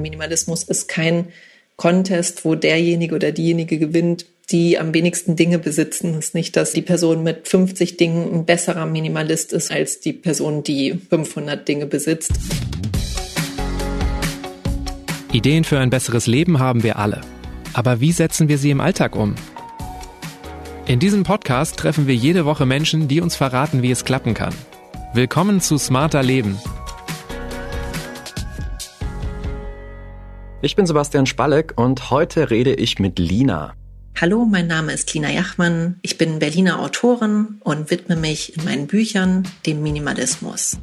Minimalismus ist kein Contest, wo derjenige oder diejenige gewinnt, die am wenigsten Dinge besitzen. Es ist nicht, dass die Person mit 50 Dingen ein besserer Minimalist ist als die Person, die 500 Dinge besitzt. Ideen für ein besseres Leben haben wir alle. Aber wie setzen wir sie im Alltag um? In diesem Podcast treffen wir jede Woche Menschen, die uns verraten, wie es klappen kann. Willkommen zu Smarter Leben. Ich bin Sebastian Spalleck und heute rede ich mit Lina. Hallo, mein Name ist Lina Jachmann. Ich bin Berliner Autorin und widme mich in meinen Büchern dem Minimalismus.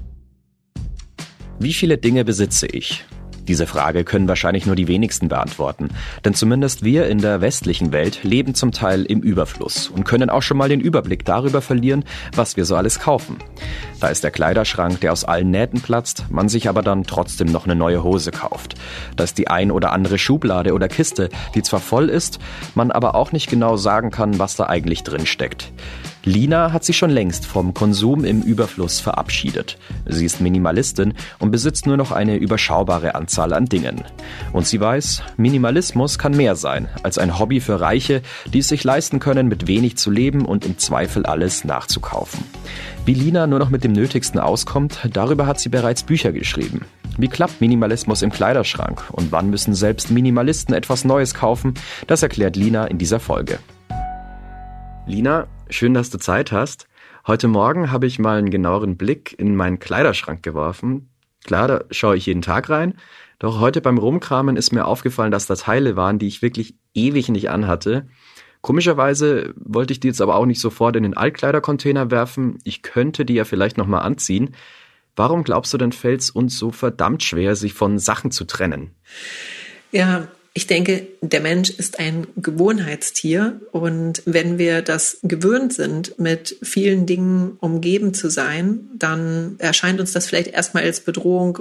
Wie viele Dinge besitze ich? Diese Frage können wahrscheinlich nur die wenigsten beantworten, denn zumindest wir in der westlichen Welt leben zum Teil im Überfluss und können auch schon mal den Überblick darüber verlieren, was wir so alles kaufen. Da ist der Kleiderschrank, der aus allen Nähten platzt, man sich aber dann trotzdem noch eine neue Hose kauft. Da ist die ein oder andere Schublade oder Kiste, die zwar voll ist, man aber auch nicht genau sagen kann, was da eigentlich drin steckt. Lina hat sich schon längst vom Konsum im Überfluss verabschiedet. Sie ist Minimalistin und besitzt nur noch eine überschaubare Anzahl an Dingen. Und sie weiß, Minimalismus kann mehr sein als ein Hobby für Reiche, die es sich leisten können, mit wenig zu leben und im Zweifel alles nachzukaufen. Wie Lina nur noch mit dem Nötigsten auskommt, darüber hat sie bereits Bücher geschrieben. Wie klappt Minimalismus im Kleiderschrank und wann müssen selbst Minimalisten etwas Neues kaufen, das erklärt Lina in dieser Folge. Lina, schön, dass du Zeit hast. Heute Morgen habe ich mal einen genaueren Blick in meinen Kleiderschrank geworfen. Klar, da schaue ich jeden Tag rein. Doch heute beim Rumkramen ist mir aufgefallen, dass da Teile waren, die ich wirklich ewig nicht anhatte. Komischerweise wollte ich die jetzt aber auch nicht sofort in den Altkleidercontainer werfen. Ich könnte die ja vielleicht nochmal anziehen. Warum glaubst du denn, fällt es uns so verdammt schwer, sich von Sachen zu trennen? Ja, ich denke, der Mensch ist ein Gewohnheitstier und wenn wir das gewöhnt sind, mit vielen Dingen umgeben zu sein, dann erscheint uns das vielleicht erstmal als Bedrohung,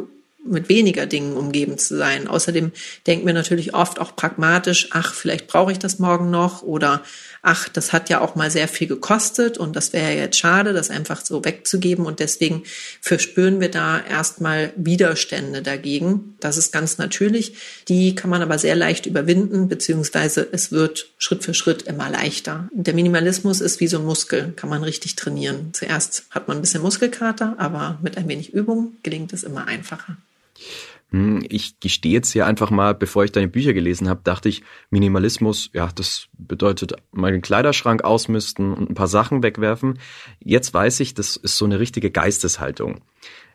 mit weniger Dingen umgeben zu sein. Außerdem denken wir natürlich oft auch pragmatisch, ach, vielleicht brauche ich das morgen noch oder ach, das hat ja auch mal sehr viel gekostet und das wäre ja jetzt schade, das einfach so wegzugeben und deswegen verspüren wir da erstmal Widerstände dagegen. Das ist ganz natürlich. Die kann man aber sehr leicht überwinden, beziehungsweise es wird Schritt für Schritt immer leichter. Der Minimalismus ist wie so ein Muskel, kann man richtig trainieren. Zuerst hat man ein bisschen Muskelkater, aber mit ein wenig Übung gelingt es immer einfacher. Hm, ich gestehe jetzt hier einfach mal, bevor ich deine Bücher gelesen habe, dachte ich, Minimalismus, ja, das bedeutet meinen Kleiderschrank ausmisten und ein paar Sachen wegwerfen. Jetzt weiß ich, das ist so eine richtige Geisteshaltung.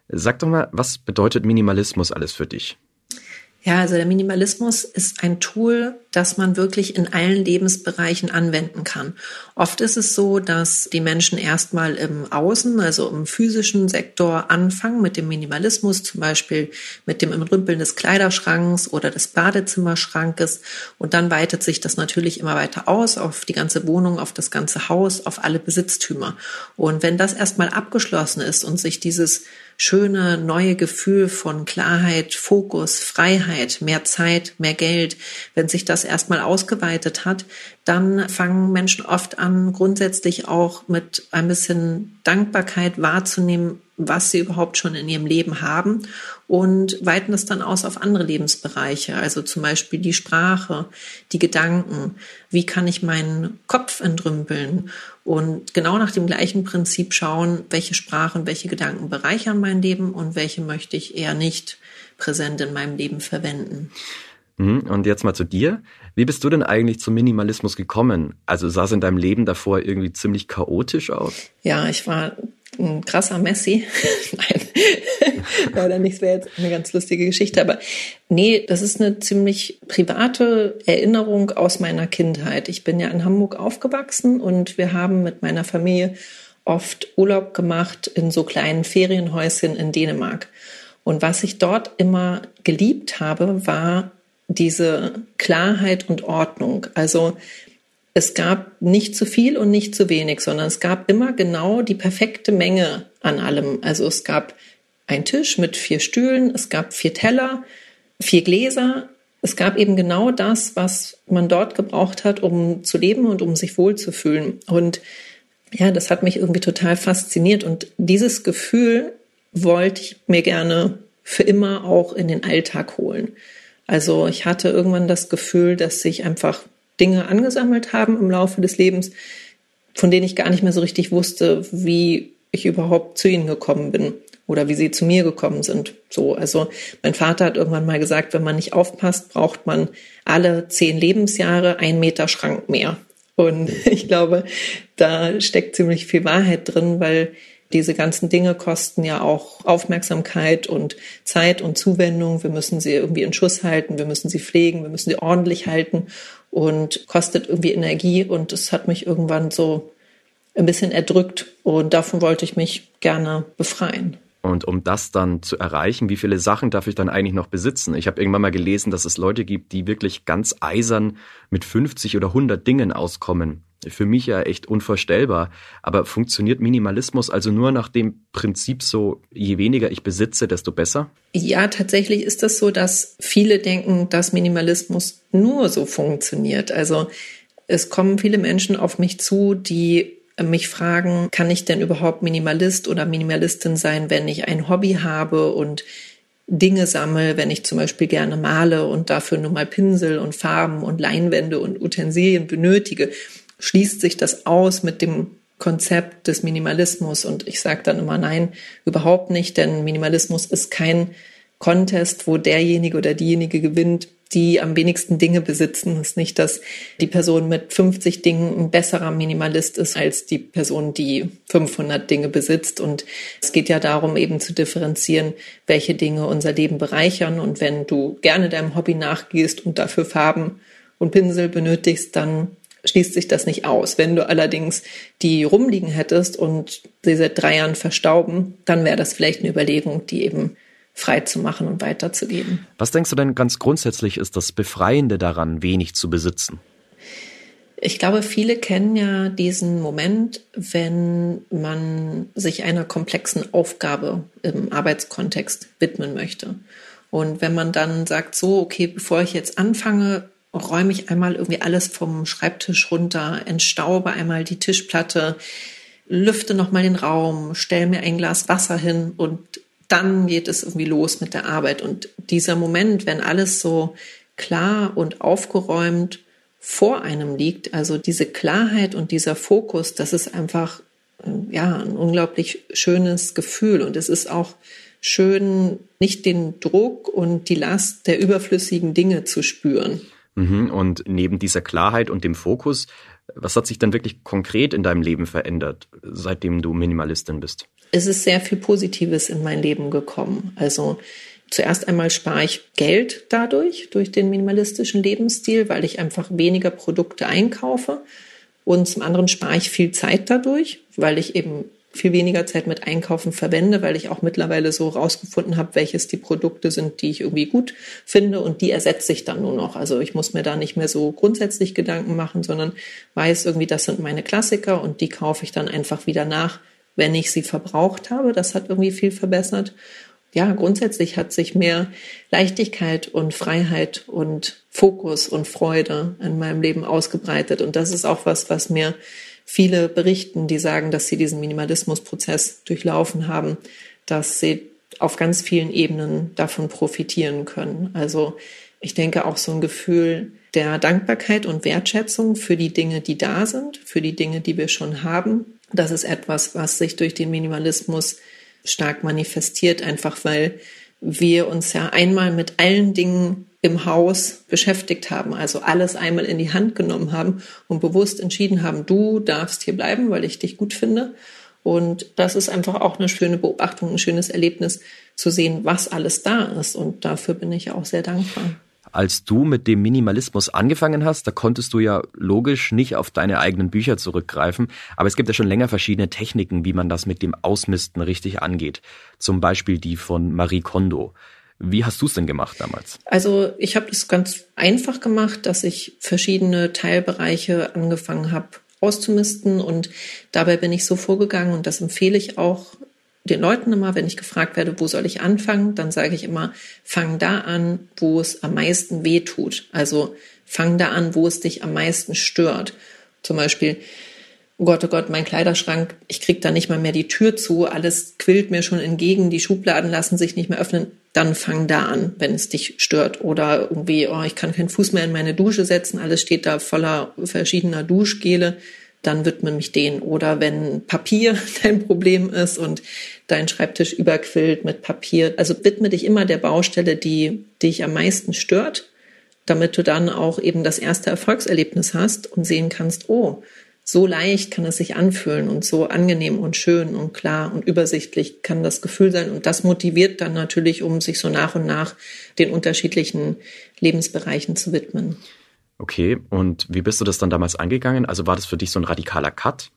Sag doch mal, was bedeutet Minimalismus alles für dich? Ja, also der Minimalismus ist ein Tool, das man wirklich in allen Lebensbereichen anwenden kann. Oft ist es so, dass die Menschen erstmal im Außen, also im physischen Sektor anfangen mit dem Minimalismus, zum Beispiel mit dem Entrümpeln des Kleiderschranks oder des Badezimmerschrankes. Und dann weitet sich das natürlich immer weiter aus auf die ganze Wohnung, auf das ganze Haus, auf alle Besitztümer. Und wenn das erstmal abgeschlossen ist und sich dieses schöne neue Gefühl von Klarheit, Fokus, Freiheit, mehr Zeit, mehr Geld, wenn sich das erstmal ausgeweitet hat, dann fangen Menschen oft an, grundsätzlich auch mit ein bisschen Dankbarkeit wahrzunehmen, was sie überhaupt schon in ihrem Leben haben und weiten es dann aus auf andere Lebensbereiche, also zum Beispiel die Sprache, die Gedanken, wie kann ich meinen Kopf entrümpeln und genau nach dem gleichen Prinzip schauen, welche Sprachen, welche Gedanken bereichern mein Leben und welche möchte ich eher nicht präsent in meinem Leben verwenden. Mhm, und jetzt mal zu dir. Wie bist du denn eigentlich zum Minimalismus gekommen? Also sah es in deinem Leben davor irgendwie ziemlich chaotisch aus? Ja, ich war ein krasser Messi. Nein, leider nicht. Das wäre jetzt eine ganz lustige Geschichte. Aber nee, das ist eine ziemlich private Erinnerung aus meiner Kindheit. Ich bin ja in Hamburg aufgewachsen und wir haben mit meiner Familie oft Urlaub gemacht in so kleinen Ferienhäuschen in Dänemark. Und was ich dort immer geliebt habe, war diese Klarheit und Ordnung. Also es gab nicht zu viel und nicht zu wenig, sondern es gab immer genau die perfekte Menge an allem. Also es gab einen Tisch mit vier Stühlen, es gab vier Teller, vier Gläser. Es gab eben genau das, was man dort gebraucht hat, um zu leben und um sich wohlzufühlen. Und ja, das hat mich irgendwie total fasziniert. Und dieses Gefühl wollte ich mir gerne für immer auch in den Alltag holen. Also ich hatte irgendwann das Gefühl, dass sich einfach Dinge angesammelt haben im Laufe des Lebens, von denen ich gar nicht mehr so richtig wusste, wie ich überhaupt zu ihnen gekommen bin oder wie sie zu mir gekommen sind. So, also mein Vater hat irgendwann mal gesagt, wenn man nicht aufpasst, braucht man alle zehn Lebensjahre ein Meter Schrank mehr. Und ich glaube, da steckt ziemlich viel Wahrheit drin, weil diese ganzen Dinge kosten ja auch Aufmerksamkeit und Zeit und Zuwendung. Wir müssen sie irgendwie in Schuss halten, wir müssen sie pflegen, wir müssen sie ordentlich halten und kostet irgendwie Energie. Und das hat mich irgendwann so ein bisschen erdrückt und davon wollte ich mich gerne befreien. Und um das dann zu erreichen, wie viele Sachen darf ich dann eigentlich noch besitzen? Ich habe irgendwann mal gelesen, dass es Leute gibt, die wirklich ganz eisern mit 50 oder 100 Dingen auskommen. Für mich ja echt unvorstellbar. Aber funktioniert Minimalismus also nur nach dem Prinzip so, je weniger ich besitze, desto besser? Ja, tatsächlich ist das so, dass viele denken, dass Minimalismus nur so funktioniert. Also es kommen viele Menschen auf mich zu, die mich fragen, kann ich denn überhaupt Minimalist oder Minimalistin sein, wenn ich ein Hobby habe und Dinge sammle, wenn ich zum Beispiel gerne male und dafür nur mal Pinsel und Farben und Leinwände und Utensilien benötige, schließt sich das aus mit dem Konzept des Minimalismus. Und ich sage dann immer nein, überhaupt nicht, denn Minimalismus ist kein Contest, wo derjenige oder diejenige gewinnt, die am wenigsten Dinge besitzen. Es ist nicht, dass die Person mit 50 Dingen ein besserer Minimalist ist als die Person, die 500 Dinge besitzt. Und es geht ja darum, eben zu differenzieren, welche Dinge unser Leben bereichern. Und wenn du gerne deinem Hobby nachgehst und dafür Farben und Pinsel benötigst, dann schließt sich das nicht aus. Wenn du allerdings die rumliegen hättest und sie seit drei Jahren verstauben, dann wäre das vielleicht eine Überlegung, die eben frei zu machen und weiterzugeben. Was denkst du denn ganz grundsätzlich ist das Befreiende daran, wenig zu besitzen? Ich glaube, viele kennen ja diesen Moment, wenn man sich einer komplexen Aufgabe im Arbeitskontext widmen möchte. Und wenn man dann sagt, so, okay, bevor ich jetzt anfange, räume ich einmal irgendwie alles vom Schreibtisch runter, entstaube einmal die Tischplatte, lüfte nochmal den Raum, stelle mir ein Glas Wasser hin und dann geht es irgendwie los mit der Arbeit. Und dieser Moment, wenn alles so klar und aufgeräumt vor einem liegt, also diese Klarheit und dieser Fokus, das ist einfach äh, ja ein unglaublich schönes Gefühl. Und es ist auch schön, nicht den Druck und die Last der überflüssigen Dinge zu spüren. Mhm. Und neben dieser Klarheit und dem Fokus, was hat sich dann wirklich konkret in deinem Leben verändert, seitdem du Minimalistin bist? es ist sehr viel Positives in mein Leben gekommen. Also zuerst einmal spare ich Geld dadurch, durch den minimalistischen Lebensstil, weil ich einfach weniger Produkte einkaufe. Und zum anderen spare ich viel Zeit dadurch, weil ich eben viel weniger Zeit mit Einkaufen verwende, weil ich auch mittlerweile so rausgefunden habe, welches die Produkte sind, die ich irgendwie gut finde und die ersetze ich dann nur noch. Also ich muss mir da nicht mehr so grundsätzlich Gedanken machen, sondern weiß irgendwie, das sind meine Klassiker und die kaufe ich dann einfach wieder nach, wenn ich sie verbraucht habe. Das hat irgendwie viel verbessert. Ja, grundsätzlich hat sich mehr Leichtigkeit und Freiheit und Fokus und Freude in meinem Leben ausgebreitet. Und das ist auch was, was mir viele berichten, die sagen, dass sie diesen Minimalismusprozess durchlaufen haben, dass sie auf ganz vielen Ebenen davon profitieren können. Also ich denke auch so ein Gefühl der Dankbarkeit und Wertschätzung für die Dinge, die da sind, für die Dinge, die wir schon haben, das ist etwas, was sich durch den Minimalismus stark manifestiert, einfach weil wir uns ja einmal mit allen Dingen im Haus beschäftigt haben, also alles einmal in die Hand genommen haben und bewusst entschieden haben, du darfst hier bleiben, weil ich dich gut finde. Und das ist einfach auch eine schöne Beobachtung, ein schönes Erlebnis zu sehen, was alles da ist. Und dafür bin ich auch sehr dankbar als du mit dem Minimalismus angefangen hast, da konntest du ja logisch nicht auf deine eigenen Bücher zurückgreifen, aber es gibt ja schon länger verschiedene Techniken, wie man das mit dem Ausmisten richtig angeht. Zum Beispiel die von Marie Kondo. Wie hast du es denn gemacht damals? Also ich habe das ganz einfach gemacht, dass ich verschiedene Teilbereiche angefangen habe auszumisten und dabei bin ich so vorgegangen und das empfehle ich auch den Leuten immer, wenn ich gefragt werde, wo soll ich anfangen, dann sage ich immer, fang da an, wo es am meisten weh tut. Also fang da an, wo es dich am meisten stört. Zum Beispiel, oh Gott, oh Gott, mein Kleiderschrank, ich krieg da nicht mal mehr die Tür zu, alles quillt mir schon entgegen, die Schubladen lassen sich nicht mehr öffnen. Dann fang da an, wenn es dich stört. Oder irgendwie, oh, ich kann keinen Fuß mehr in meine Dusche setzen, alles steht da voller verschiedener Duschgele, dann widme mich denen. Oder wenn Papier dein Problem ist und dein Schreibtisch überquillt mit Papier, also widme dich immer der Baustelle, die dich am meisten stört, damit du dann auch eben das erste Erfolgserlebnis hast und sehen kannst, oh, so leicht kann es sich anfühlen und so angenehm und schön und klar und übersichtlich kann das Gefühl sein. Und das motiviert dann natürlich, um sich so nach und nach den unterschiedlichen Lebensbereichen zu widmen. Okay, und wie bist du das dann damals angegangen? Also war das für dich so ein radikaler Cut?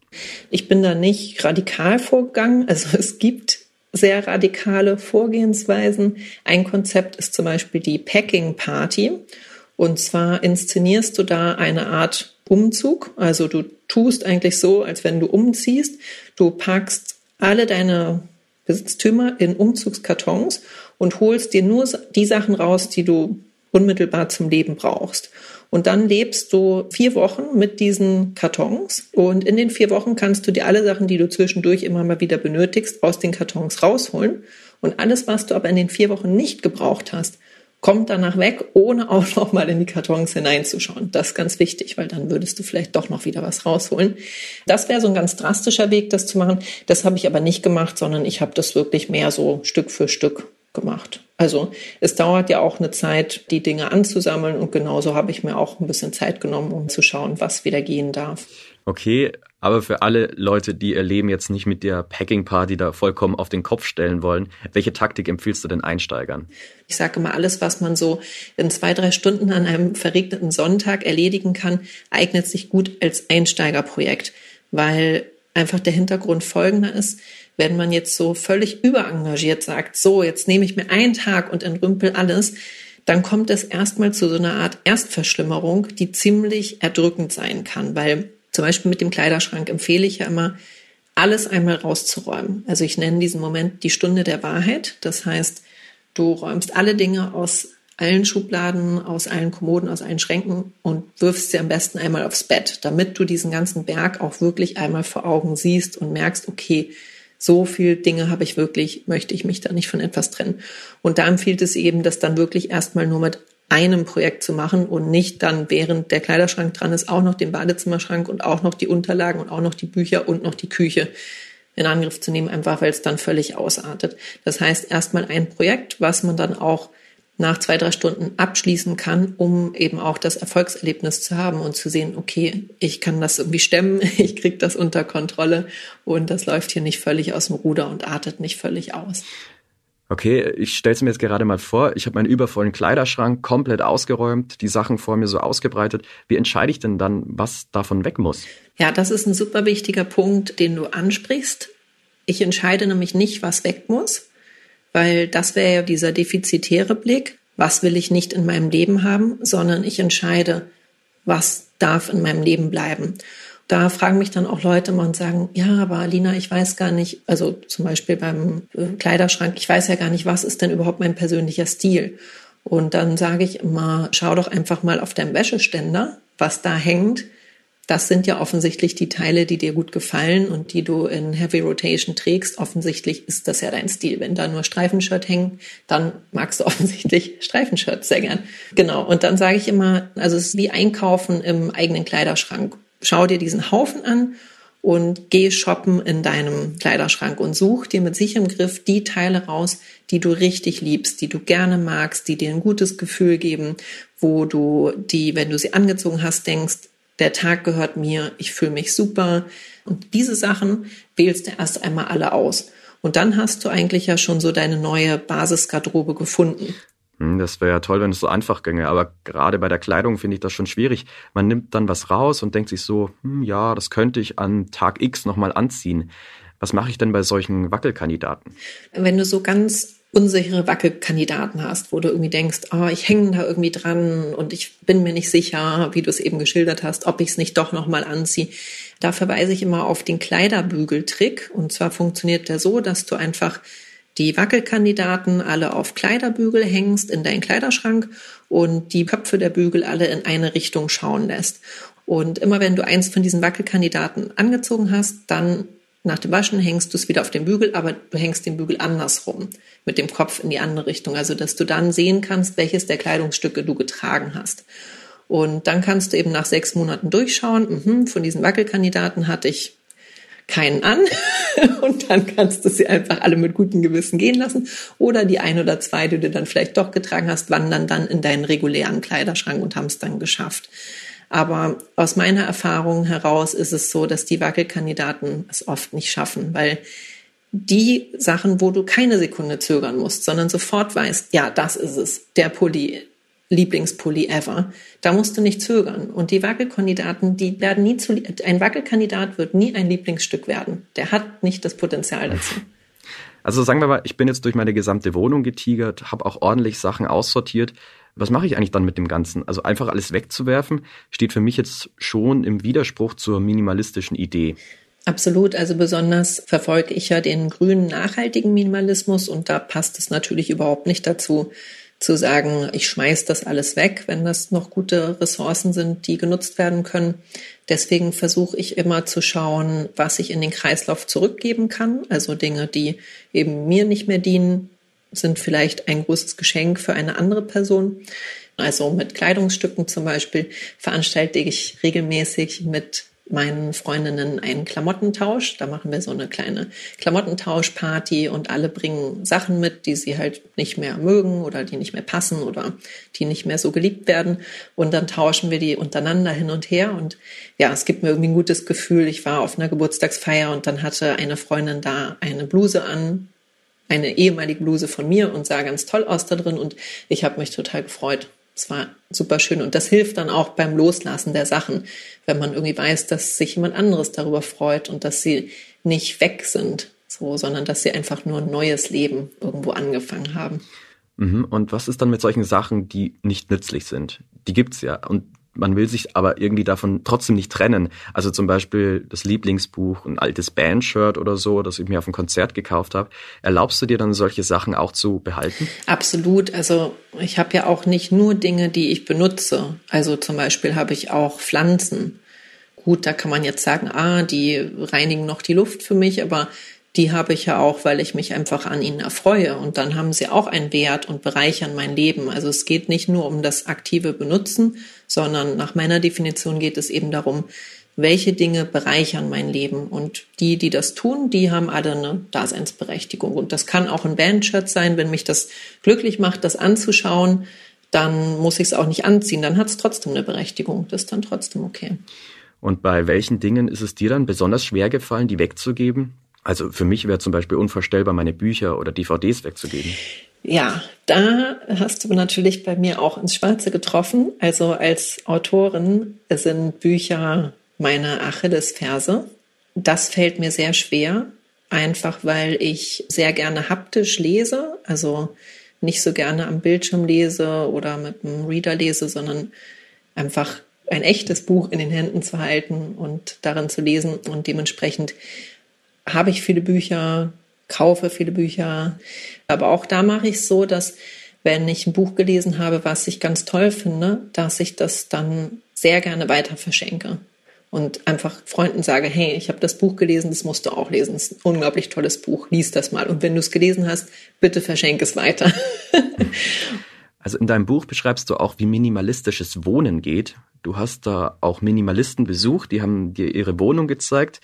Ich bin da nicht radikal vorgegangen. Also es gibt sehr radikale Vorgehensweisen. Ein Konzept ist zum Beispiel die Packing Party. Und zwar inszenierst du da eine Art Umzug. Also du tust eigentlich so, als wenn du umziehst. Du packst alle deine Besitztümer in Umzugskartons und holst dir nur die Sachen raus, die du unmittelbar zum Leben brauchst. Und dann lebst du vier Wochen mit diesen Kartons. Und in den vier Wochen kannst du dir alle Sachen, die du zwischendurch immer mal wieder benötigst, aus den Kartons rausholen. Und alles, was du aber in den vier Wochen nicht gebraucht hast, kommt danach weg, ohne auch noch mal in die Kartons hineinzuschauen. Das ist ganz wichtig, weil dann würdest du vielleicht doch noch wieder was rausholen. Das wäre so ein ganz drastischer Weg, das zu machen. Das habe ich aber nicht gemacht, sondern ich habe das wirklich mehr so Stück für Stück gemacht. Also es dauert ja auch eine Zeit, die Dinge anzusammeln und genauso habe ich mir auch ein bisschen Zeit genommen, um zu schauen, was wieder gehen darf. Okay, aber für alle Leute, die ihr Leben jetzt nicht mit der Packing Party da vollkommen auf den Kopf stellen wollen, welche Taktik empfiehlst du denn Einsteigern? Ich sage immer, alles, was man so in zwei, drei Stunden an einem verregneten Sonntag erledigen kann, eignet sich gut als Einsteigerprojekt, weil einfach der Hintergrund folgender ist. Wenn man jetzt so völlig überengagiert sagt, so, jetzt nehme ich mir einen Tag und entrümpel alles, dann kommt es erstmal zu so einer Art Erstverschlimmerung, die ziemlich erdrückend sein kann, weil zum Beispiel mit dem Kleiderschrank empfehle ich ja immer, alles einmal rauszuräumen. Also ich nenne diesen Moment die Stunde der Wahrheit. Das heißt, du räumst alle Dinge aus allen Schubladen, aus allen Kommoden, aus allen Schränken und wirfst sie am besten einmal aufs Bett, damit du diesen ganzen Berg auch wirklich einmal vor Augen siehst und merkst, okay, so viel Dinge habe ich wirklich, möchte ich mich da nicht von etwas trennen. Und da empfiehlt es eben, das dann wirklich erstmal nur mit einem Projekt zu machen und nicht dann, während der Kleiderschrank dran ist, auch noch den Badezimmerschrank und auch noch die Unterlagen und auch noch die Bücher und noch die Küche in Angriff zu nehmen, einfach weil es dann völlig ausartet. Das heißt, erstmal ein Projekt, was man dann auch nach zwei, drei Stunden abschließen kann, um eben auch das Erfolgserlebnis zu haben und zu sehen, okay, ich kann das irgendwie stemmen, ich kriege das unter Kontrolle und das läuft hier nicht völlig aus dem Ruder und artet nicht völlig aus. Okay, ich stelle es mir jetzt gerade mal vor, ich habe meinen übervollen Kleiderschrank komplett ausgeräumt, die Sachen vor mir so ausgebreitet. Wie entscheide ich denn dann, was davon weg muss? Ja, das ist ein super wichtiger Punkt, den du ansprichst. Ich entscheide nämlich nicht, was weg muss, weil das wäre ja dieser defizitäre Blick. Was will ich nicht in meinem Leben haben, sondern ich entscheide, was darf in meinem Leben bleiben. Da fragen mich dann auch Leute mal und sagen, ja, aber Alina, ich weiß gar nicht, also zum Beispiel beim äh, Kleiderschrank, ich weiß ja gar nicht, was ist denn überhaupt mein persönlicher Stil? Und dann sage ich immer, schau doch einfach mal auf deinem Wäscheständer, was da hängt. Das sind ja offensichtlich die Teile, die dir gut gefallen und die du in Heavy Rotation trägst. Offensichtlich ist das ja dein Stil. Wenn da nur Streifenshirt hängen, dann magst du offensichtlich Streifenshirt sehr gern. Genau. Und dann sage ich immer, also es ist wie Einkaufen im eigenen Kleiderschrank schau dir diesen Haufen an und geh shoppen in deinem Kleiderschrank und such dir mit sicherem Griff die Teile raus, die du richtig liebst, die du gerne magst, die dir ein gutes Gefühl geben, wo du die, wenn du sie angezogen hast, denkst, der Tag gehört mir, ich fühle mich super. Und diese Sachen wählst du erst einmal alle aus. Und dann hast du eigentlich ja schon so deine neue Basisgarderobe gefunden. Hm, das wäre ja toll, wenn es so einfach ginge, aber gerade bei der Kleidung finde ich das schon schwierig. Man nimmt dann was raus und denkt sich so, hm, ja, das könnte ich an Tag X nochmal anziehen. Was mache ich denn bei solchen Wackelkandidaten? Wenn du so ganz unsichere Wackelkandidaten hast, wo du irgendwie denkst, oh, ich hänge da irgendwie dran und ich bin mir nicht sicher, wie du es eben geschildert hast, ob ich es nicht doch nochmal anziehe. Da verweise ich immer auf den Kleiderbügeltrick. Und zwar funktioniert der so, dass du einfach die Wackelkandidaten alle auf Kleiderbügel hängst in deinen Kleiderschrank und die Köpfe der Bügel alle in eine Richtung schauen lässt. Und immer wenn du eins von diesen Wackelkandidaten angezogen hast, dann nach dem Waschen hängst du es wieder auf den Bügel, aber du hängst den Bügel andersrum, mit dem Kopf in die andere Richtung. Also, dass du dann sehen kannst, welches der Kleidungsstücke du getragen hast. Und dann kannst du eben nach sechs Monaten durchschauen, mh, von diesen Wackelkandidaten hatte ich keinen an und dann kannst du sie einfach alle mit gutem Gewissen gehen lassen oder die ein oder zwei, die du dann vielleicht doch getragen hast, wandern dann in deinen regulären Kleiderschrank und haben es dann geschafft. Aber aus meiner Erfahrung heraus ist es so, dass die Wackelkandidaten es oft nicht schaffen, weil die Sachen, wo du keine Sekunde zögern musst, sondern sofort weißt, ja, das ist es, der Pulli, Lieblingspulli ever. Da musst du nicht zögern. Und die Wackelkandidaten, die werden nie zu, ein Wackelkandidat wird nie ein Lieblingsstück werden. Der hat nicht das Potenzial dazu. Also sagen wir mal, ich bin jetzt durch meine gesamte Wohnung getigert, habe auch ordentlich Sachen aussortiert. Was mache ich eigentlich dann mit dem Ganzen? Also einfach alles wegzuwerfen, steht für mich jetzt schon im Widerspruch zur minimalistischen Idee. Absolut. Also besonders verfolge ich ja den grünen nachhaltigen Minimalismus und da passt es natürlich überhaupt nicht dazu, zu sagen, ich schmeiß das alles weg, wenn das noch gute Ressourcen sind, die genutzt werden können. Deswegen versuche ich immer zu schauen, was ich in den Kreislauf zurückgeben kann. Also Dinge, die eben mir nicht mehr dienen, sind vielleicht ein großes Geschenk für eine andere Person. Also mit Kleidungsstücken zum Beispiel veranstalte ich regelmäßig mit meinen Freundinnen einen Klamottentausch. Da machen wir so eine kleine Klamottentauschparty und alle bringen Sachen mit, die sie halt nicht mehr mögen oder die nicht mehr passen oder die nicht mehr so geliebt werden. Und dann tauschen wir die untereinander hin und her. Und ja, es gibt mir irgendwie ein gutes Gefühl. Ich war auf einer Geburtstagsfeier und dann hatte eine Freundin da eine Bluse an, eine ehemalige Bluse von mir und sah ganz toll aus da drin. Und ich habe mich total gefreut. Es war super schön und das hilft dann auch beim Loslassen der Sachen, wenn man irgendwie weiß, dass sich jemand anderes darüber freut und dass sie nicht weg sind, so, sondern dass sie einfach nur ein neues Leben irgendwo angefangen haben. Mhm. Und was ist dann mit solchen Sachen, die nicht nützlich sind? Die gibt's ja. Und man will sich aber irgendwie davon trotzdem nicht trennen. Also zum Beispiel das Lieblingsbuch, ein altes Bandshirt oder so, das ich mir auf ein Konzert gekauft habe. Erlaubst du dir dann solche Sachen auch zu behalten? Absolut. Also ich habe ja auch nicht nur Dinge, die ich benutze. Also zum Beispiel habe ich auch Pflanzen. Gut, da kann man jetzt sagen, ah, die reinigen noch die Luft für mich, aber die habe ich ja auch, weil ich mich einfach an ihnen erfreue. Und dann haben sie auch einen Wert und bereichern mein Leben. Also es geht nicht nur um das aktive Benutzen, sondern nach meiner Definition geht es eben darum, welche Dinge bereichern mein Leben. Und die, die das tun, die haben alle eine Daseinsberechtigung. Und das kann auch ein Bandshirt sein, wenn mich das glücklich macht, das anzuschauen, dann muss ich es auch nicht anziehen. Dann hat es trotzdem eine Berechtigung. Das ist dann trotzdem okay. Und bei welchen Dingen ist es dir dann besonders schwer gefallen, die wegzugeben? Also für mich wäre zum Beispiel unvorstellbar, meine Bücher oder DVDs wegzugeben. Ja, da hast du natürlich bei mir auch ins Schwarze getroffen. Also als Autorin sind Bücher meine Achillesferse. Das fällt mir sehr schwer, einfach weil ich sehr gerne haptisch lese, also nicht so gerne am Bildschirm lese oder mit einem Reader lese, sondern einfach ein echtes Buch in den Händen zu halten und darin zu lesen und dementsprechend habe ich viele Bücher, kaufe viele Bücher. Aber auch da mache ich es so, dass wenn ich ein Buch gelesen habe, was ich ganz toll finde, dass ich das dann sehr gerne weiter verschenke und einfach Freunden sage, hey, ich habe das Buch gelesen, das musst du auch lesen. Das ist ein unglaublich tolles Buch, lies das mal. Und wenn du es gelesen hast, bitte verschenke es weiter. also in deinem Buch beschreibst du auch, wie minimalistisches Wohnen geht. Du hast da auch Minimalisten besucht, die haben dir ihre Wohnung gezeigt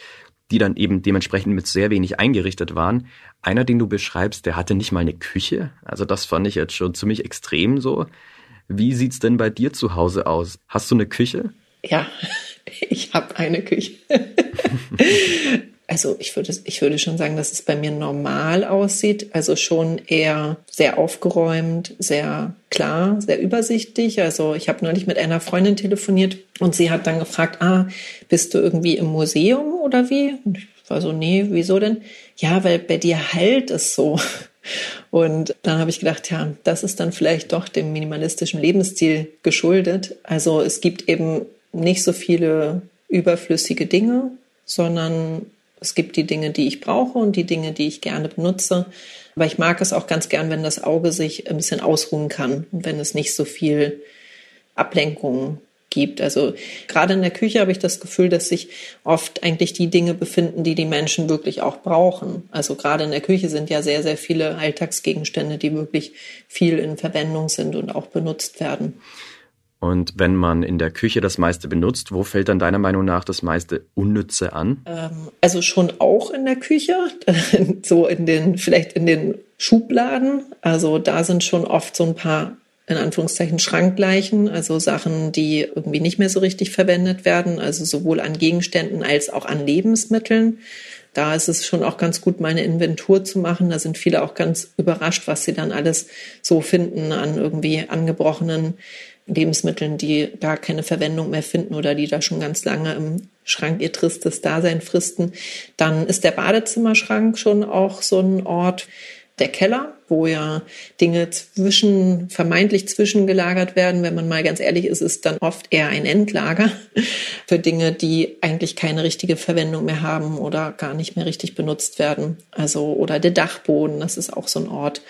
die dann eben dementsprechend mit sehr wenig eingerichtet waren. Einer, den du beschreibst, der hatte nicht mal eine Küche. Also das fand ich jetzt schon ziemlich extrem so. Wie sieht's denn bei dir zu Hause aus? Hast du eine Küche? Ja, ich habe eine Küche. also ich würde, ich würde schon sagen, dass es bei mir normal aussieht. Also schon eher sehr aufgeräumt, sehr klar, sehr übersichtlich. Also ich habe neulich mit einer Freundin telefoniert und sie hat dann gefragt, ah, bist du irgendwie im Museum oder wie? Und ich war so, nee, wieso denn? Ja, weil bei dir halt es so. Und dann habe ich gedacht, ja, das ist dann vielleicht doch dem minimalistischen Lebensstil geschuldet. Also es gibt eben nicht so viele überflüssige Dinge, sondern es gibt die Dinge, die ich brauche und die Dinge, die ich gerne benutze. Aber ich mag es auch ganz gern, wenn das Auge sich ein bisschen ausruhen kann und wenn es nicht so viel Ablenkung gibt. Also gerade in der Küche habe ich das Gefühl, dass sich oft eigentlich die Dinge befinden, die die Menschen wirklich auch brauchen. Also gerade in der Küche sind ja sehr, sehr viele Alltagsgegenstände, die wirklich viel in Verwendung sind und auch benutzt werden. Und wenn man in der Küche das meiste benutzt, wo fällt dann deiner Meinung nach das meiste Unnütze an? Ähm, also schon auch in der Küche, so in den, vielleicht in den Schubladen. Also da sind schon oft so ein paar in Anführungszeichen Schrankleichen, also Sachen, die irgendwie nicht mehr so richtig verwendet werden, also sowohl an Gegenständen als auch an Lebensmitteln. Da ist es schon auch ganz gut, meine Inventur zu machen. Da sind viele auch ganz überrascht, was sie dann alles so finden an irgendwie angebrochenen Lebensmitteln, die gar keine Verwendung mehr finden oder die da schon ganz lange im Schrank ihr tristes Dasein fristen. Dann ist der Badezimmerschrank schon auch so ein Ort, der Keller, wo ja Dinge zwischen, vermeintlich zwischengelagert werden. Wenn man mal ganz ehrlich ist, ist dann oft eher ein Endlager für Dinge, die eigentlich keine richtige Verwendung mehr haben oder gar nicht mehr richtig benutzt werden. Also, oder der Dachboden, das ist auch so ein Ort.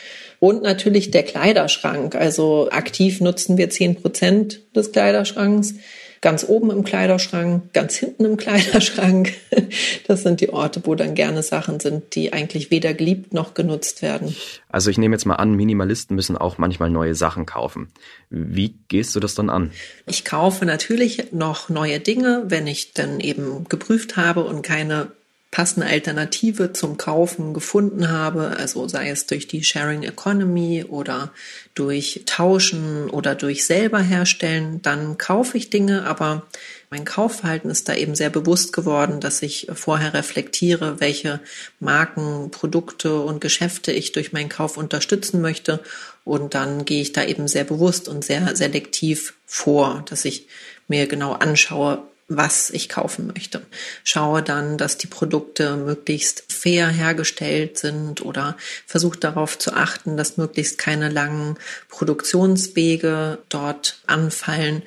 Und natürlich der Kleiderschrank. Also aktiv nutzen wir zehn Prozent des Kleiderschranks ganz oben im Kleiderschrank, ganz hinten im Kleiderschrank. Das sind die Orte, wo dann gerne Sachen sind, die eigentlich weder geliebt noch genutzt werden. Also ich nehme jetzt mal an, Minimalisten müssen auch manchmal neue Sachen kaufen. Wie gehst du das dann an? Ich kaufe natürlich noch neue Dinge, wenn ich dann eben geprüft habe und keine passende Alternative zum Kaufen gefunden habe, also sei es durch die Sharing Economy oder durch Tauschen oder durch selber herstellen, dann kaufe ich Dinge, aber mein Kaufverhalten ist da eben sehr bewusst geworden, dass ich vorher reflektiere, welche Marken, Produkte und Geschäfte ich durch meinen Kauf unterstützen möchte. Und dann gehe ich da eben sehr bewusst und sehr selektiv vor, dass ich mir genau anschaue, was ich kaufen möchte. Schaue dann, dass die Produkte möglichst fair hergestellt sind oder versuche darauf zu achten, dass möglichst keine langen Produktionswege dort anfallen.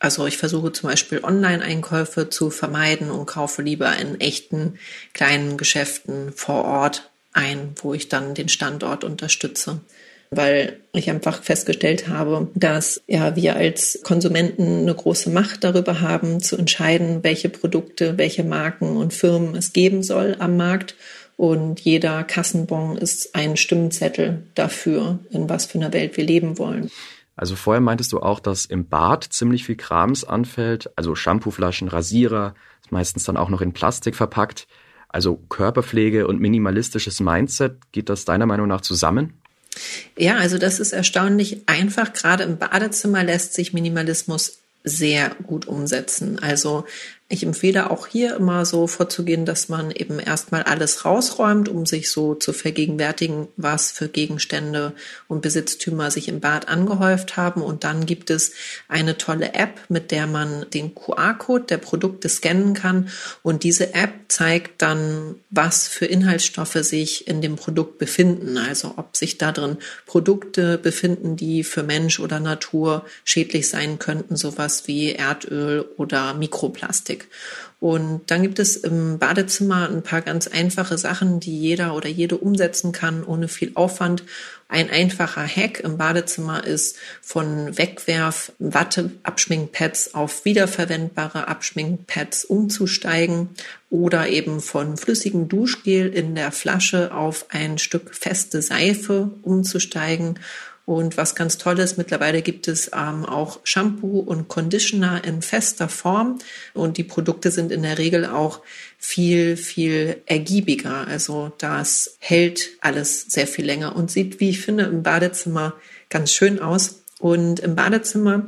Also ich versuche zum Beispiel Online-Einkäufe zu vermeiden und kaufe lieber in echten kleinen Geschäften vor Ort ein, wo ich dann den Standort unterstütze weil ich einfach festgestellt habe, dass ja wir als Konsumenten eine große Macht darüber haben, zu entscheiden, welche Produkte, welche Marken und Firmen es geben soll am Markt. Und jeder Kassenbon ist ein Stimmzettel dafür, in was für einer Welt wir leben wollen. Also vorher meintest du auch, dass im Bad ziemlich viel Krams anfällt, also Shampooflaschen, Rasierer, meistens dann auch noch in Plastik verpackt. Also Körperpflege und minimalistisches Mindset, geht das deiner Meinung nach zusammen? Ja, also das ist erstaunlich einfach. Gerade im Badezimmer lässt sich Minimalismus sehr gut umsetzen. Also ich empfehle auch hier immer so vorzugehen, dass man eben erstmal alles rausräumt, um sich so zu vergegenwärtigen, was für Gegenstände und Besitztümer sich im Bad angehäuft haben. Und dann gibt es eine tolle App, mit der man den QR-Code der Produkte scannen kann. Und diese App zeigt dann, was für Inhaltsstoffe sich in dem Produkt befinden. Also ob sich da drin Produkte befinden, die für Mensch oder Natur schädlich sein könnten, sowas wie Erdöl oder Mikroplastik. Und dann gibt es im Badezimmer ein paar ganz einfache Sachen, die jeder oder jede umsetzen kann, ohne viel Aufwand. Ein einfacher Hack im Badezimmer ist, von Wegwerf Watte-Abschminkpads auf wiederverwendbare Abschminkpads umzusteigen oder eben von flüssigem Duschgel in der Flasche auf ein Stück feste Seife umzusteigen und was ganz toll ist, mittlerweile gibt es ähm, auch Shampoo und Conditioner in fester Form. Und die Produkte sind in der Regel auch viel, viel ergiebiger. Also das hält alles sehr viel länger und sieht, wie ich finde, im Badezimmer ganz schön aus. Und im Badezimmer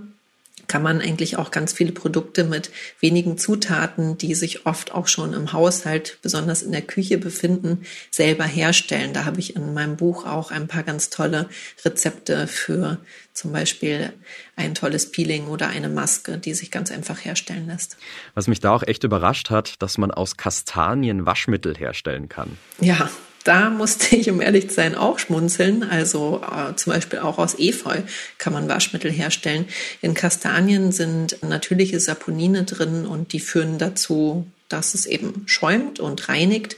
kann man eigentlich auch ganz viele Produkte mit wenigen Zutaten, die sich oft auch schon im Haushalt, besonders in der Küche befinden, selber herstellen. Da habe ich in meinem Buch auch ein paar ganz tolle Rezepte für zum Beispiel ein tolles Peeling oder eine Maske, die sich ganz einfach herstellen lässt. Was mich da auch echt überrascht hat, dass man aus Kastanien Waschmittel herstellen kann. Ja, da musste ich, um ehrlich zu sein, auch schmunzeln. Also äh, zum Beispiel auch aus Efeu kann man Waschmittel herstellen. In Kastanien sind natürliche Saponine drin und die führen dazu, dass es eben schäumt und reinigt.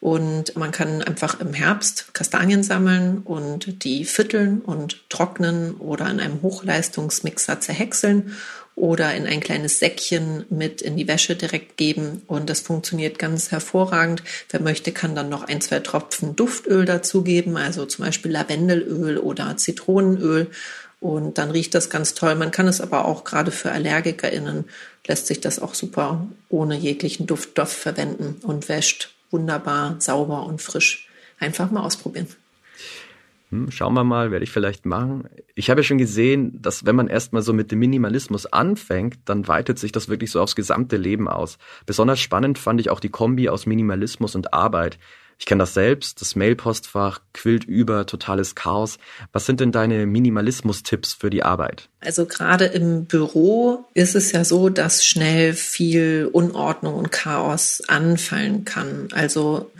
Und man kann einfach im Herbst Kastanien sammeln und die vierteln und trocknen oder in einem Hochleistungsmixer zerhäckseln oder in ein kleines Säckchen mit in die Wäsche direkt geben. Und das funktioniert ganz hervorragend. Wer möchte, kann dann noch ein, zwei Tropfen Duftöl dazugeben, also zum Beispiel Lavendelöl oder Zitronenöl. Und dann riecht das ganz toll. Man kann es aber auch gerade für AllergikerInnen lässt sich das auch super ohne jeglichen Duftstoff verwenden und wäscht wunderbar, sauber und frisch. Einfach mal ausprobieren. Hm, schauen wir mal, werde ich vielleicht machen. Ich habe ja schon gesehen, dass wenn man erstmal so mit dem Minimalismus anfängt, dann weitet sich das wirklich so aufs gesamte Leben aus. Besonders spannend fand ich auch die Kombi aus Minimalismus und Arbeit. Ich kenne das selbst, das Mailpostfach quillt über, totales Chaos. Was sind denn deine Minimalismus-Tipps für die Arbeit? Also gerade im Büro ist es ja so, dass schnell viel Unordnung und Chaos anfallen kann. Also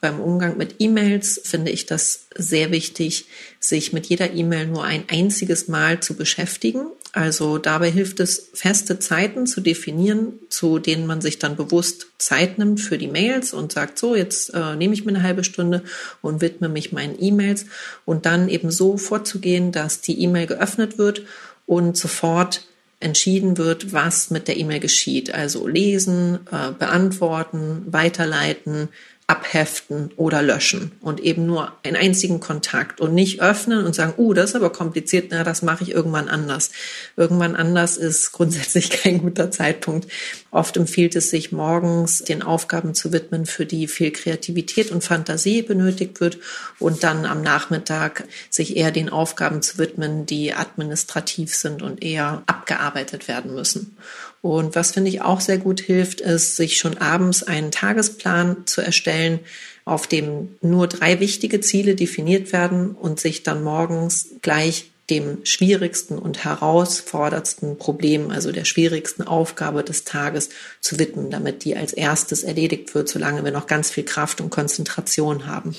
beim Umgang mit E-Mails finde ich das sehr wichtig, sich mit jeder E-Mail nur ein einziges Mal zu beschäftigen. Also dabei hilft es, feste Zeiten zu definieren, zu denen man sich dann bewusst Zeit nimmt für die Mails und sagt, so, jetzt äh, nehme ich mir eine halbe Stunde und widme mich meinen E-Mails und dann eben so vorzugehen, dass die E-Mail geöffnet wird und sofort entschieden wird, was mit der E-Mail geschieht. Also lesen, äh, beantworten, weiterleiten, abheften oder löschen und eben nur einen einzigen Kontakt und nicht öffnen und sagen, uh, das ist aber kompliziert, na, das mache ich irgendwann anders. Irgendwann anders ist grundsätzlich kein guter Zeitpunkt. Oft empfiehlt es sich morgens den Aufgaben zu widmen, für die viel Kreativität und Fantasie benötigt wird und dann am Nachmittag sich eher den Aufgaben zu widmen, die administrativ sind und eher abgearbeitet werden müssen. Und was finde ich auch sehr gut hilft, ist, sich schon abends einen Tagesplan zu erstellen, auf dem nur drei wichtige Ziele definiert werden und sich dann morgens gleich dem schwierigsten und herausforderndsten Problem, also der schwierigsten Aufgabe des Tages zu widmen, damit die als erstes erledigt wird, solange wir noch ganz viel Kraft und Konzentration haben.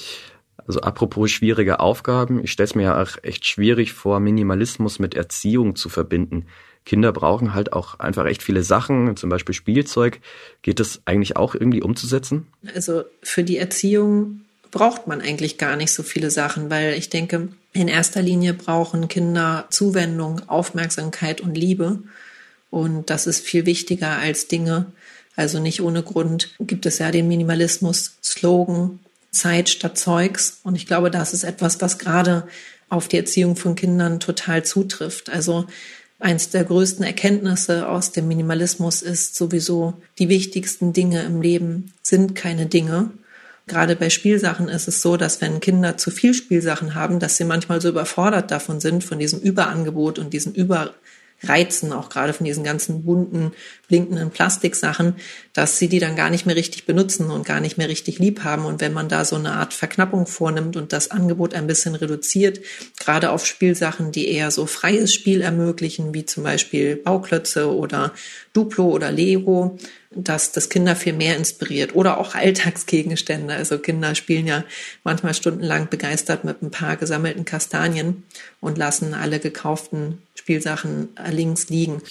Also apropos schwierige Aufgaben, ich stelle es mir ja auch echt schwierig vor, Minimalismus mit Erziehung zu verbinden. Kinder brauchen halt auch einfach echt viele Sachen, zum Beispiel Spielzeug. Geht das eigentlich auch irgendwie umzusetzen? Also für die Erziehung braucht man eigentlich gar nicht so viele Sachen, weil ich denke, in erster Linie brauchen Kinder Zuwendung, Aufmerksamkeit und Liebe. Und das ist viel wichtiger als Dinge. Also nicht ohne Grund gibt es ja den Minimalismus-Slogan Zeit statt Zeugs. Und ich glaube, das ist etwas, was gerade auf die Erziehung von Kindern total zutrifft. Also Eins der größten Erkenntnisse aus dem Minimalismus ist sowieso, die wichtigsten Dinge im Leben sind keine Dinge. Gerade bei Spielsachen ist es so, dass wenn Kinder zu viel Spielsachen haben, dass sie manchmal so überfordert davon sind, von diesem Überangebot und diesen Über reizen, auch gerade von diesen ganzen bunten, blinkenden Plastiksachen, dass sie die dann gar nicht mehr richtig benutzen und gar nicht mehr richtig lieb haben. Und wenn man da so eine Art Verknappung vornimmt und das Angebot ein bisschen reduziert, gerade auf Spielsachen, die eher so freies Spiel ermöglichen, wie zum Beispiel Bauklötze oder Duplo oder Lego, dass das Kinder viel mehr inspiriert oder auch Alltagsgegenstände. Also Kinder spielen ja manchmal stundenlang begeistert mit ein paar gesammelten Kastanien und lassen alle gekauften Spielsachen links liegen.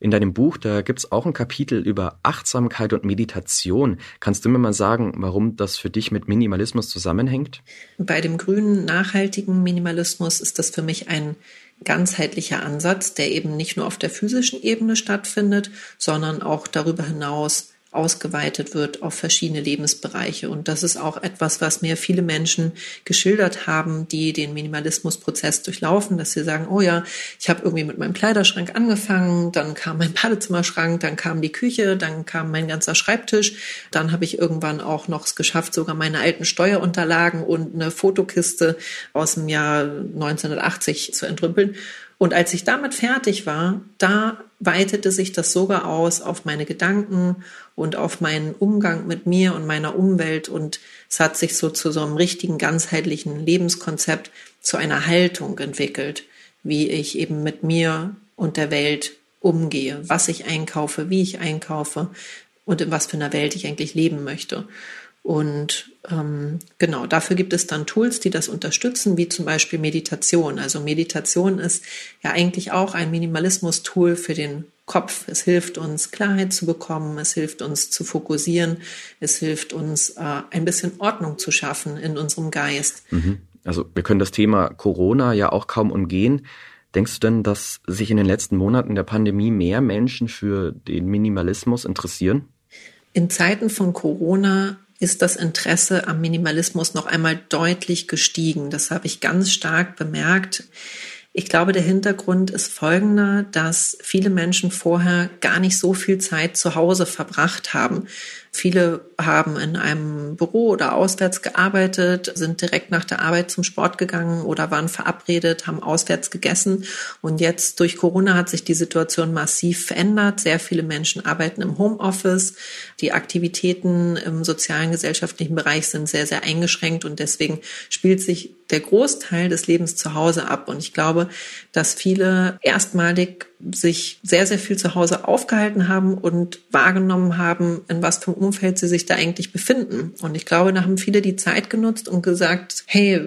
In deinem Buch, da gibt's auch ein Kapitel über Achtsamkeit und Meditation. Kannst du mir mal sagen, warum das für dich mit Minimalismus zusammenhängt? Bei dem grünen, nachhaltigen Minimalismus ist das für mich ein ganzheitlicher Ansatz, der eben nicht nur auf der physischen Ebene stattfindet, sondern auch darüber hinaus ausgeweitet wird auf verschiedene Lebensbereiche. Und das ist auch etwas, was mir viele Menschen geschildert haben, die den Minimalismusprozess durchlaufen, dass sie sagen, oh ja, ich habe irgendwie mit meinem Kleiderschrank angefangen, dann kam mein Badezimmerschrank, dann kam die Küche, dann kam mein ganzer Schreibtisch, dann habe ich irgendwann auch noch es geschafft, sogar meine alten Steuerunterlagen und eine Fotokiste aus dem Jahr 1980 zu entrümpeln. Und als ich damit fertig war, da weitete sich das sogar aus auf meine Gedanken und auf meinen Umgang mit mir und meiner Umwelt. Und es hat sich so zu so einem richtigen ganzheitlichen Lebenskonzept, zu einer Haltung entwickelt, wie ich eben mit mir und der Welt umgehe, was ich einkaufe, wie ich einkaufe und in was für einer Welt ich eigentlich leben möchte. Und ähm, genau, dafür gibt es dann Tools, die das unterstützen, wie zum Beispiel Meditation. Also Meditation ist ja eigentlich auch ein Minimalismus-Tool für den Kopf. Es hilft uns, Klarheit zu bekommen. Es hilft uns zu fokussieren. Es hilft uns, äh, ein bisschen Ordnung zu schaffen in unserem Geist. Mhm. Also wir können das Thema Corona ja auch kaum umgehen. Denkst du denn, dass sich in den letzten Monaten der Pandemie mehr Menschen für den Minimalismus interessieren? In Zeiten von Corona ist das Interesse am Minimalismus noch einmal deutlich gestiegen. Das habe ich ganz stark bemerkt. Ich glaube, der Hintergrund ist folgender, dass viele Menschen vorher gar nicht so viel Zeit zu Hause verbracht haben. Viele haben in einem Büro oder auswärts gearbeitet, sind direkt nach der Arbeit zum Sport gegangen oder waren verabredet, haben auswärts gegessen. Und jetzt durch Corona hat sich die Situation massiv verändert. Sehr viele Menschen arbeiten im Homeoffice. Die Aktivitäten im sozialen, gesellschaftlichen Bereich sind sehr, sehr eingeschränkt und deswegen spielt sich der Großteil des Lebens zu Hause ab. Und ich glaube, dass viele erstmalig sich sehr, sehr viel zu Hause aufgehalten haben und wahrgenommen haben, in was für einem Umfeld sie sich da eigentlich befinden. Und ich glaube, da haben viele die Zeit genutzt und gesagt, hey,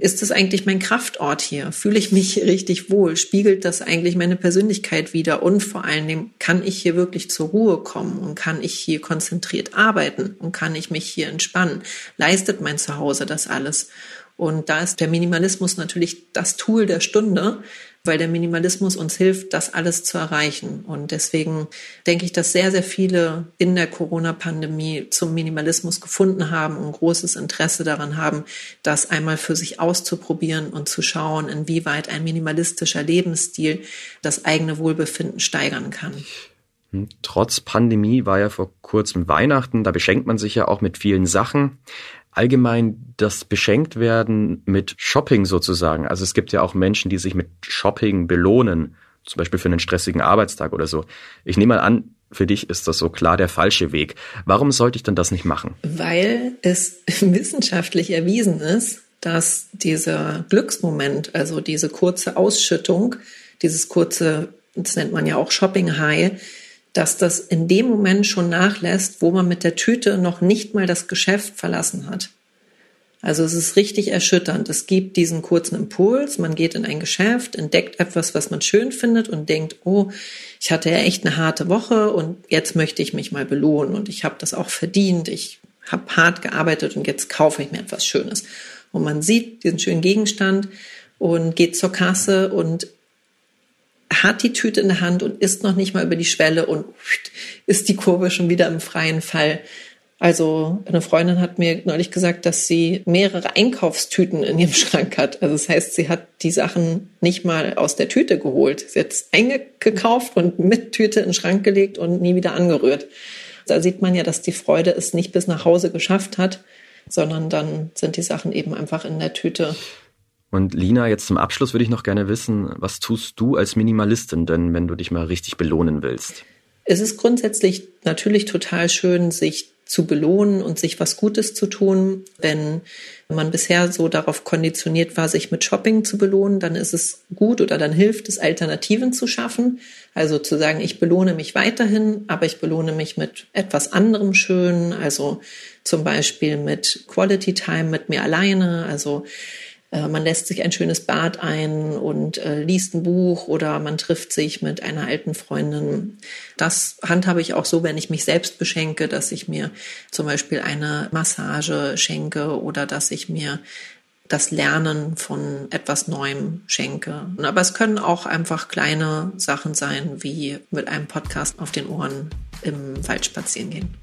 ist das eigentlich mein Kraftort hier? Fühle ich mich richtig wohl? Spiegelt das eigentlich meine Persönlichkeit wieder? Und vor allen Dingen, kann ich hier wirklich zur Ruhe kommen und kann ich hier konzentriert arbeiten und kann ich mich hier entspannen? Leistet mein Zuhause das alles? Und da ist der Minimalismus natürlich das Tool der Stunde, weil der Minimalismus uns hilft, das alles zu erreichen. Und deswegen denke ich, dass sehr, sehr viele in der Corona-Pandemie zum Minimalismus gefunden haben und großes Interesse daran haben, das einmal für sich auszuprobieren und zu schauen, inwieweit ein minimalistischer Lebensstil das eigene Wohlbefinden steigern kann. Hm, trotz Pandemie war ja vor kurzem Weihnachten, da beschenkt man sich ja auch mit vielen Sachen allgemein das Beschenktwerden mit Shopping sozusagen. Also es gibt ja auch Menschen, die sich mit Shopping belohnen, zum Beispiel für einen stressigen Arbeitstag oder so. Ich nehme mal an, für dich ist das so klar der falsche Weg. Warum sollte ich denn das nicht machen? Weil es wissenschaftlich erwiesen ist, dass dieser Glücksmoment, also diese kurze Ausschüttung, dieses kurze, das nennt man ja auch Shopping High, dass das in dem Moment schon nachlässt, wo man mit der Tüte noch nicht mal das Geschäft verlassen hat. Also es ist richtig erschütternd. Es gibt diesen kurzen Impuls, man geht in ein Geschäft, entdeckt etwas, was man schön findet und denkt, oh, ich hatte ja echt eine harte Woche und jetzt möchte ich mich mal belohnen und ich habe das auch verdient, ich habe hart gearbeitet und jetzt kaufe ich mir etwas Schönes. Und man sieht diesen schönen Gegenstand und geht zur Kasse und hat die Tüte in der Hand und ist noch nicht mal über die Schwelle und ist die Kurve schon wieder im freien Fall. Also eine Freundin hat mir neulich gesagt, dass sie mehrere Einkaufstüten in ihrem Schrank hat. Also das heißt, sie hat die Sachen nicht mal aus der Tüte geholt. Sie hat es eingekauft und mit Tüte in den Schrank gelegt und nie wieder angerührt. Da sieht man ja, dass die Freude es nicht bis nach Hause geschafft hat, sondern dann sind die Sachen eben einfach in der Tüte und Lina, jetzt zum Abschluss würde ich noch gerne wissen, was tust du als Minimalistin denn, wenn du dich mal richtig belohnen willst? Es ist grundsätzlich natürlich total schön, sich zu belohnen und sich was Gutes zu tun. Wenn man bisher so darauf konditioniert war, sich mit Shopping zu belohnen, dann ist es gut oder dann hilft es, Alternativen zu schaffen. Also zu sagen, ich belohne mich weiterhin, aber ich belohne mich mit etwas anderem Schönen. Also zum Beispiel mit Quality Time mit mir alleine. Also äh, man lässt sich ein schönes Bad ein und äh, liest ein Buch oder man trifft sich mit einer alten Freundin. Das handhabe ich auch so, wenn ich mich selbst beschenke, dass ich mir zum Beispiel eine Massage schenke oder dass ich mir das Lernen von etwas Neuem schenke. Aber es können auch einfach kleine Sachen sein, wie mit einem Podcast auf den Ohren im Wald spazieren gehen.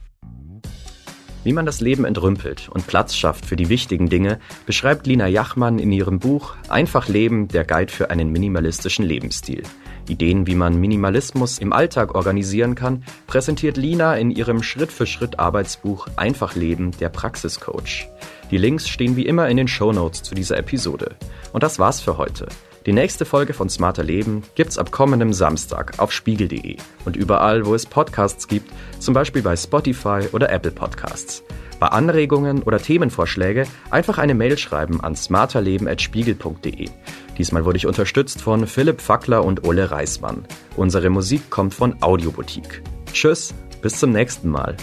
Wie man das Leben entrümpelt und Platz schafft für die wichtigen Dinge, beschreibt Lina Jachmann in ihrem Buch Einfach Leben, der Guide für einen minimalistischen Lebensstil. Ideen, wie man Minimalismus im Alltag organisieren kann, präsentiert Lina in ihrem Schritt-für-Schritt-Arbeitsbuch Einfach Leben, der Praxiscoach. Die Links stehen wie immer in den Show Notes zu dieser Episode. Und das war's für heute. Die nächste Folge von Smarter Leben gibt's ab kommendem Samstag auf spiegel.de und überall, wo es Podcasts gibt, zum Beispiel bei Spotify oder Apple Podcasts. Bei Anregungen oder Themenvorschläge einfach eine Mail schreiben an smarterleben.spiegel.de. Diesmal wurde ich unterstützt von Philipp Fackler und Ole Reismann. Unsere Musik kommt von Audioboutique. Tschüss, bis zum nächsten Mal.